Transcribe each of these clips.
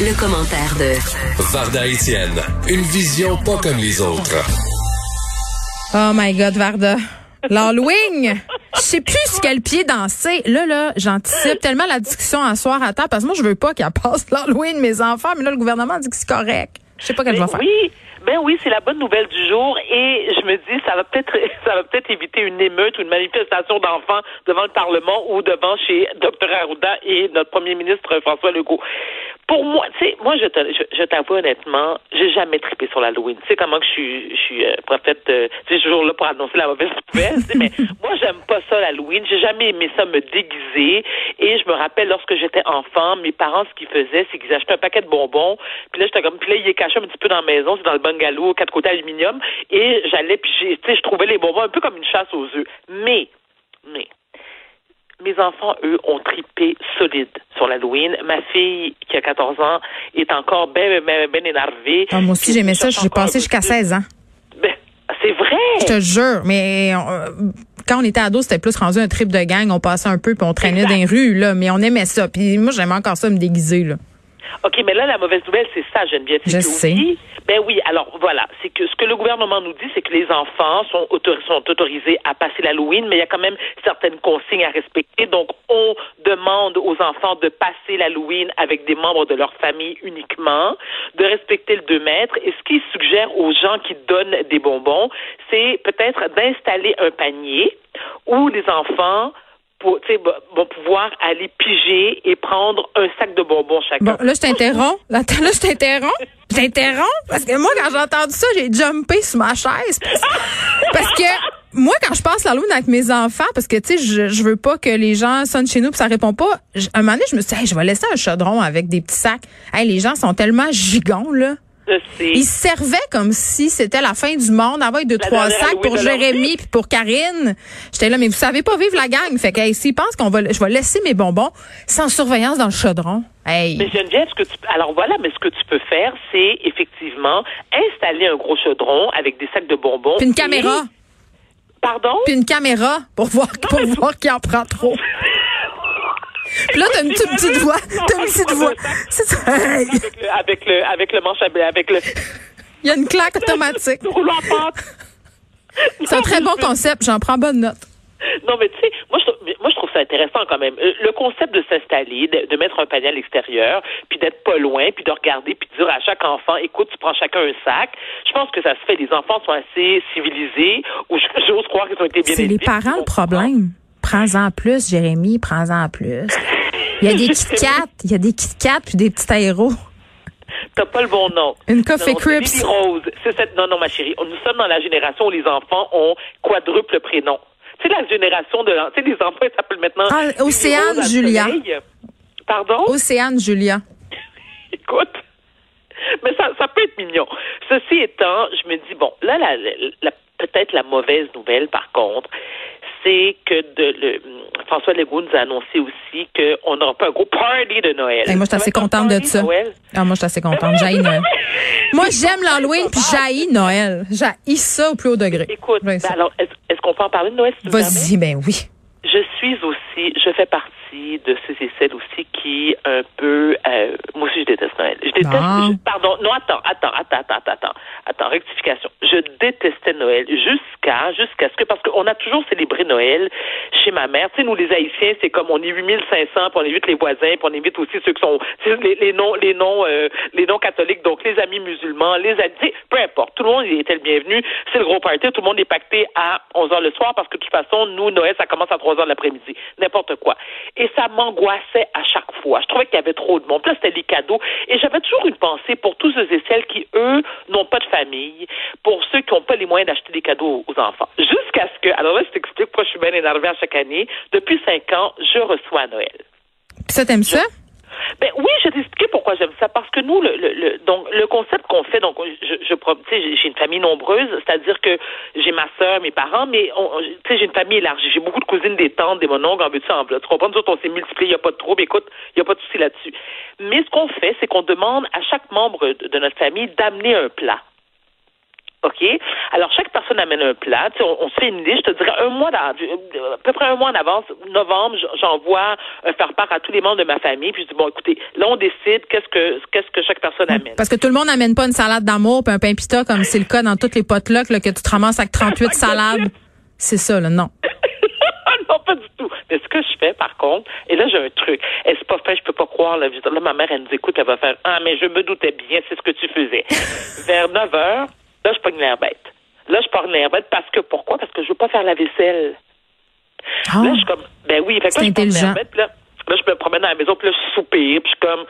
Le, commentaire de Varda Etienne, une vision pas comme les autres. Oh my God, Varda. L'Halloween! Je sais plus sur quel pied danser. Là, là, j'anticipe tellement la discussion à soir à table parce que moi, je veux pas qu'elle passe l'Halloween, mes enfants, mais là, le gouvernement dit que c'est correct. Je sais pas qu'elle va faire. Oui, ben oui, c'est la bonne nouvelle du jour et je me dis ça va peut-être ça va peut-être éviter une émeute ou une manifestation d'enfants devant le Parlement ou devant chez Dr Arruda et notre premier ministre François Legault pour moi, tu sais, moi, je, je, t'avoue honnêtement, j'ai jamais trippé sur l'Halloween. Tu sais comment que je suis, je suis euh, prophète, euh, tu sais, toujours là pour annoncer la mauvaise nouvelle. mais moi, j'aime pas ça l'Halloween. J'ai jamais aimé ça me déguiser. Et je me rappelle lorsque j'étais enfant, mes parents, ce qu'ils faisaient, c'est qu'ils achetaient un paquet de bonbons. Puis là, j'étais comme, puis là, il est caché un petit peu dans la maison, c'est dans le bungalow, quatre côtés aluminium. Et j'allais, puis tu sais, je trouvais les bonbons un peu comme une chasse aux œufs. Mais, mes enfants, eux, ont tripé solide sur l'Halloween. Ma fille, qui a 14 ans, est encore bien, bien, bien énervée. Ah, moi aussi, j'aimais ça. J'ai passé jusqu'à 16 ans. Ben, c'est vrai. Je te jure. Mais euh, quand on était ado, c'était plus rendu un trip de gang. On passait un peu puis on traînait dans les rues, là. Mais on aimait ça. Puis moi, j'aimais encore ça me déguiser, là. OK, mais là, la mauvaise nouvelle, c'est ça, Geneviève. Je sais. ben oui, alors voilà, c'est que ce que le gouvernement nous dit, c'est que les enfants sont, sont autorisés à passer l'Halloween, mais il y a quand même certaines consignes à respecter. Donc, on demande aux enfants de passer l'Halloween avec des membres de leur famille uniquement, de respecter le 2 mètres. Et ce qu'il suggère aux gens qui donnent des bonbons, c'est peut-être d'installer un panier où les enfants pour, vont pouvoir aller piger et prendre un sac de bonbons chacun. Bon, là, je t'interromps. Là, je t'interromps. Je t'interromps parce que moi, quand j'ai entendu ça, j'ai jumpé sur ma chaise. Parce, que moi, quand je passe la lune avec mes enfants, parce que, tu sais, je, je veux pas que les gens sonnent chez nous puis ça répond pas, un moment donné, je me suis dit, je vais laisser un chaudron avec des petits sacs. Hey, les gens sont tellement gigants, là. Ils servaient comme si c'était la fin du monde, avec deux, trois sacs pour Jérémy puis pour Karine. J'étais là, mais vous savez pas vivre la gang. Fait que, hey, s'ils pensent qu'on va, je vais laisser mes bonbons sans surveillance dans le chaudron. Hey. Mais Geneviève, ce que tu, alors voilà, mais ce que tu peux faire, c'est effectivement installer un gros chaudron avec des sacs de bonbons. Puis une caméra. Pardon? Puis une caméra pour voir, pour voir qui en prend trop. Puis là, t'as une, petite voix. T'as une petite voix. C'est ça. Avec le, avec le, manche à avec le. Il y a une claque automatique. C'est un très bon concept. J'en prends bonne note. Non, mais tu sais, moi je, moi, je trouve ça intéressant quand même. Euh, le concept de s'installer, de, mettre un panier à l'extérieur, puis d'être pas loin, puis de regarder, puis de dire à chaque enfant, écoute, tu prends chacun un sac. Je pense que ça se fait. Les enfants sont assez civilisés, ou j'ose croire qu'ils ont été bien C'est les parents le problème. Prends-en plus, Jérémy, prends-en plus. Il y a des Kit Kat, il y a des Kit Kat puis des petits aéros. T'as pas le bon nom. Une Coffee Crips. Rose. C'est cette, non, non, ma chérie. Nous sommes dans la génération où les enfants ont quadruple prénom. C'est la génération de, tu sais, les enfants, ils s'appellent maintenant. Ah, Océane Julia. Pardon? Océane Julia. Écoute. Mais ça, ça peut être mignon. Ceci étant, je me dis, bon, là, la, la peut-être la mauvaise nouvelle, par contre, c'est que de, le, François Legault nous a annoncé aussi qu'on n'aura pas un gros party de Noël. moi, je suis assez contente de ça. Ah, moi, je suis assez contente. J'haïs Noël. moi, j'aime l'Halloween, puis j'haïs Noël. J'haïs ça au plus haut degré. Écoute, ben alors, est-ce qu'on peut en parler de Noël? Vas-y, ben oui. Je suis aussi, je fais partie de ceux et celles aussi qui un peu euh, moi aussi je déteste Noël. Je déteste pardon, non attends, attends, attends, attends, attends, attends, rectification. Je détestais Noël jusqu'à jusqu'à ce que parce qu'on a toujours célébré Noël chez ma mère. Tu sais nous les haïtiens, c'est comme on est 8500 puis on évite les voisins, puis on évite aussi ceux qui sont les, les non les non euh, les non catholiques donc les amis musulmans, les amis, peu importe, tout le monde était le bienvenu. C'est le gros party, tout le monde est pacté à 11h le soir parce que de toute façon nous Noël ça commence à 3h l'après-midi, n'importe quoi et ça m'angoissait à chaque fois. Je trouvais qu'il y avait trop de monde. Là, c'était les cadeaux. Et j'avais toujours une pensée pour tous ceux et celles qui, eux, n'ont pas de famille, pour ceux qui n'ont pas les moyens d'acheter des cadeaux aux enfants. Jusqu'à ce que, alors là, je t'explique pourquoi je suis bien énervée à chaque année. Depuis cinq ans, je reçois à Noël. Ça, t'aimes ça? Ben oui, je vais t'expliquer pourquoi j'aime ça. Parce que nous, le, le, donc le concept qu'on fait, donc je, je j'ai une famille nombreuse, c'est-à-dire que j'ai ma sœur, mes parents, mais tu sais, j'ai une famille élargie. J'ai beaucoup de cousines, des tantes, des mononcles, en but en Tu comprends? Nous autres, on s'est multiplié, il n'y a pas de trouble. Écoute, il n'y a pas de souci là-dessus. Mais ce qu'on fait, c'est qu'on demande à chaque membre de notre famille d'amener un plat OK? Alors, chaque personne amène un plat. On, se fait une liste, je te dirais un mois, à peu près un mois en avance, novembre, j'envoie un faire-part à tous les membres de ma famille. Puis je dis, bon, écoutez, là, on décide qu'est-ce que qu'est-ce que chaque personne amène. Parce que tout le monde n'amène pas une salade d'amour puis un pain pita comme c'est le cas dans toutes les potlucks, là, que tu te ramasses avec 38 salades. C'est ça, là, non. non, pas du tout. Mais ce que je fais, par contre, et là, j'ai un truc. Et c'est pas fait, je peux pas croire. Là, là, ma mère, elle nous écoute, elle va faire Ah, mais je me doutais bien, c'est ce que tu faisais. Vers 9 heures, là, je pogne l'air bête. Là, je pogne l'air bête parce que, pourquoi? Parce que je veux pas faire la vaisselle. Ah. là, je suis comme, ben oui, fait que là, je pogne bête, là, là, je me promène dans la maison, puis là, je soupire, puis je suis comme,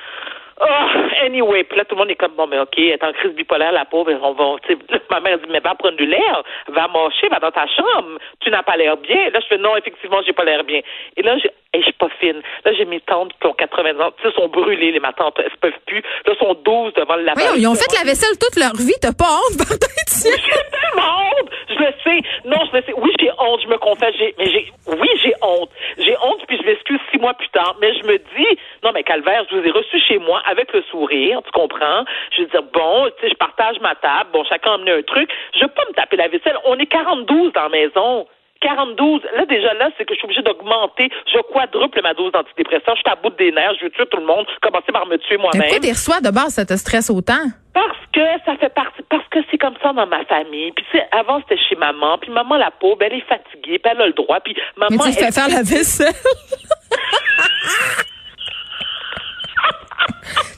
Oh, anyway, puis là, tout le monde est comme, bon, mais OK, elle est en crise bipolaire, la pauvre, on va, tu sais, ma mère dit, mais va prendre du l'air, va marcher, va dans ta chambre, tu n'as pas l'air bien. Là, je fais, non, effectivement, j'ai pas l'air bien. Et là, j'ai, je suis pas fine. Là, j'ai mes tantes qui ont 80 ans, tu sais, sont brûlées, les ma tante, elles peuvent plus. Là, sont 12 devant le lavabo. Oui, ils ont fait la vaisselle toute leur vie, t'as pas honte, pardon, J'ai tellement honte! Je le sais. Non, je le sais. Oui, j'ai honte, je me confesse, j'ai, mais j'ai, oui, j'ai honte. J'ai honte, puis je m'excuse six mois plus tard. Mais je me dis, non, mais Calvaire, je vous ai reçu chez moi avec le sourire, tu comprends? Je veux dire, bon, tu sais, je partage ma table, bon, chacun a amené un truc. Je veux pas me taper la vaisselle. On est 42 dans la maison. 42. Là, déjà, là, c'est que je suis obligée d'augmenter. Je quadruple ma dose d'antidépresseurs. Je suis à bout des nerfs. Je veux tuer tout le monde. Commencer par me tuer moi-même. Pourquoi tu reçois de base, ça te stresse autant? Parce que ça fait partie, parce que c'est comme ça dans ma famille. Puis, avant, c'était chez maman. Puis, maman, la pauvre, elle est fatiguée. Puis, elle a le droit. Puis, maman. Mais tu faire la vaisselle.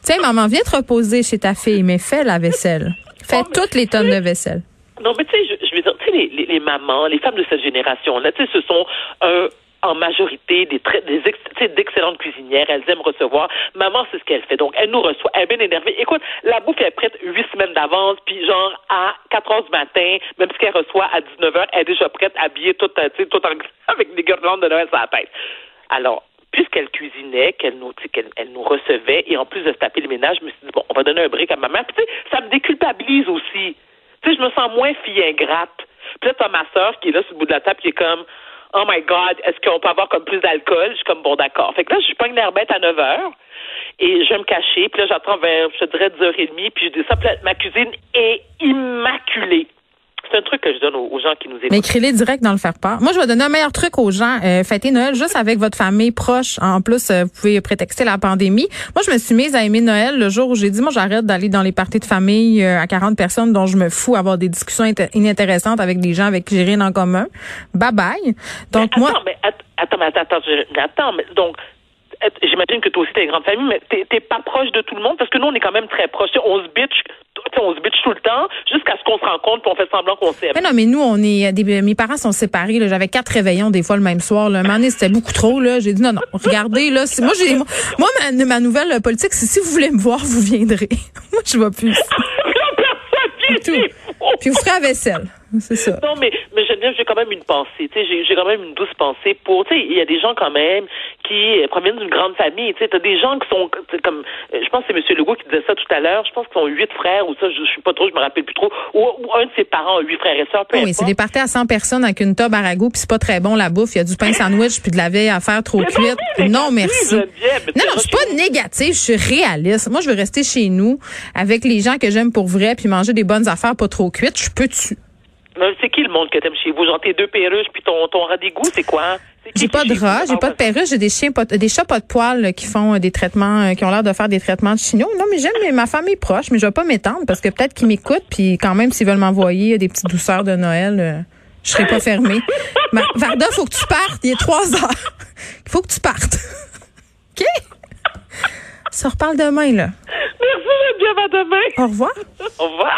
Tiens, maman, viens te reposer chez ta fille, mais fais la vaisselle. Fais toutes les tonnes de vaisselle. Non, mais tu sais, je, veux dire, tu sais, les, les, mamans, les femmes de cette génération-là, tu sais, ce sont euh, en majorité des, des d'excellentes cuisinières. Elles aiment recevoir. Maman, c'est ce qu'elle fait. Donc, elle nous reçoit. Elle est bien énervée. Écoute, la bouffe est prête huit semaines d'avance. Puis, genre, à 4 heures du matin, même ce qu'elle reçoit à 19 heures, elle est déjà prête, habillée, toute, tout en, avec des guirlandes de Noël sur la tête. Alors, puisqu'elle cuisinait, qu'elle nous, qu'elle elle nous recevait, et en plus de se taper le ménage, je me suis dit, bon, on va donner un brick à maman. Puis, tu sais, ça me déculpabilise aussi. Tu sais, je me sens moins fille ingrate. Puis là, t'as ma soeur qui est là sur le bout de la table qui est comme Oh my God, est-ce qu'on peut avoir comme plus d'alcool? Je suis comme bon d'accord. Fait que là, je suis pas une bête à 9 heures et je vais me cacher. Puis là, j'attends vers, je dirais, 10h30, puis je dis ça. ma cuisine est immaculée c'est un truc que je donne aux, gens qui nous écoutent. Mais écrivez direct dans le faire-part. Moi, je vais donner un meilleur truc aux gens. Euh, fêtez Noël juste avec votre famille proche. En plus, euh, vous pouvez prétexter la pandémie. Moi, je me suis mise à aimer Noël le jour où j'ai dit, moi, j'arrête d'aller dans les parties de famille euh, à 40 personnes dont je me fous, avoir des discussions inintéressantes avec des gens avec qui j'ai rien en commun. Bye bye. Donc, mais moi... Attends, mais attends, attends, attends, attends, mais donc, j'imagine que toi aussi t'es une grande famille, mais t'es pas proche de tout le monde parce que nous on est quand même très proches. On se bitch, on se bitch tout le temps jusqu'à ce qu'on se rencontre puis on fait semblant qu'on s'aime. Mais non, mais nous on est des, mes parents sont séparés. J'avais quatre réveillons des fois le même soir. Là. Un moment c'était beaucoup trop. Là, j'ai dit non non, regardez là. Moi j'ai moi ma, ma nouvelle politique, c'est si vous voulez me voir, vous viendrez. moi je vais plus. Puis vous ferez la vaisselle. C'est ça. Non, mais, mais Geneviève, j'ai quand même une pensée. Tu sais, j'ai quand même une douce pensée pour. Tu sais, il y a des gens quand même qui proviennent d'une grande famille. Tu sais, t'as des gens qui sont comme. Je pense que c'est M. Legault qui disait ça tout à l'heure. Je pense qu'ils ont huit frères ou ça. Je, je suis pas trop. Je me rappelle plus trop. Ou, un de ses parents a huit frères et sœurs. Oui, c'est des parties à 100 personnes avec une table à ragoût puis c'est pas très bon la bouffe. Il y a du pain sandwich puis de la veille à faire trop cuite. Non, merci. non, non, je suis pas négative. Je suis réaliste. Moi, je veux rester chez nous avec les gens que j'aime pour vrai puis manger des bonnes affaires pas trop cuites. Je peux tu c'est qui le monde que t'aimes chez vous? Genre tes deux perruches puis ton, ton rat d'égout, c'est quoi? J'ai pas de rat, j'ai pas de perruche, j'ai des chiens, des chats pas de poils qui font des traitements, euh, qui ont l'air de faire des traitements de chignons. Non, mais j'aime ma famille proche, mais je vais pas m'étendre parce que peut-être qu'ils m'écoutent puis quand même s'ils veulent m'envoyer des petites douceurs de Noël, euh, je serai pas fermée. Mais Varda, faut que tu partes. Il est trois heures. Il faut que tu partes. OK? Ça reparle demain, là. Merci, Geneviève, à demain. Au revoir. Au revoir.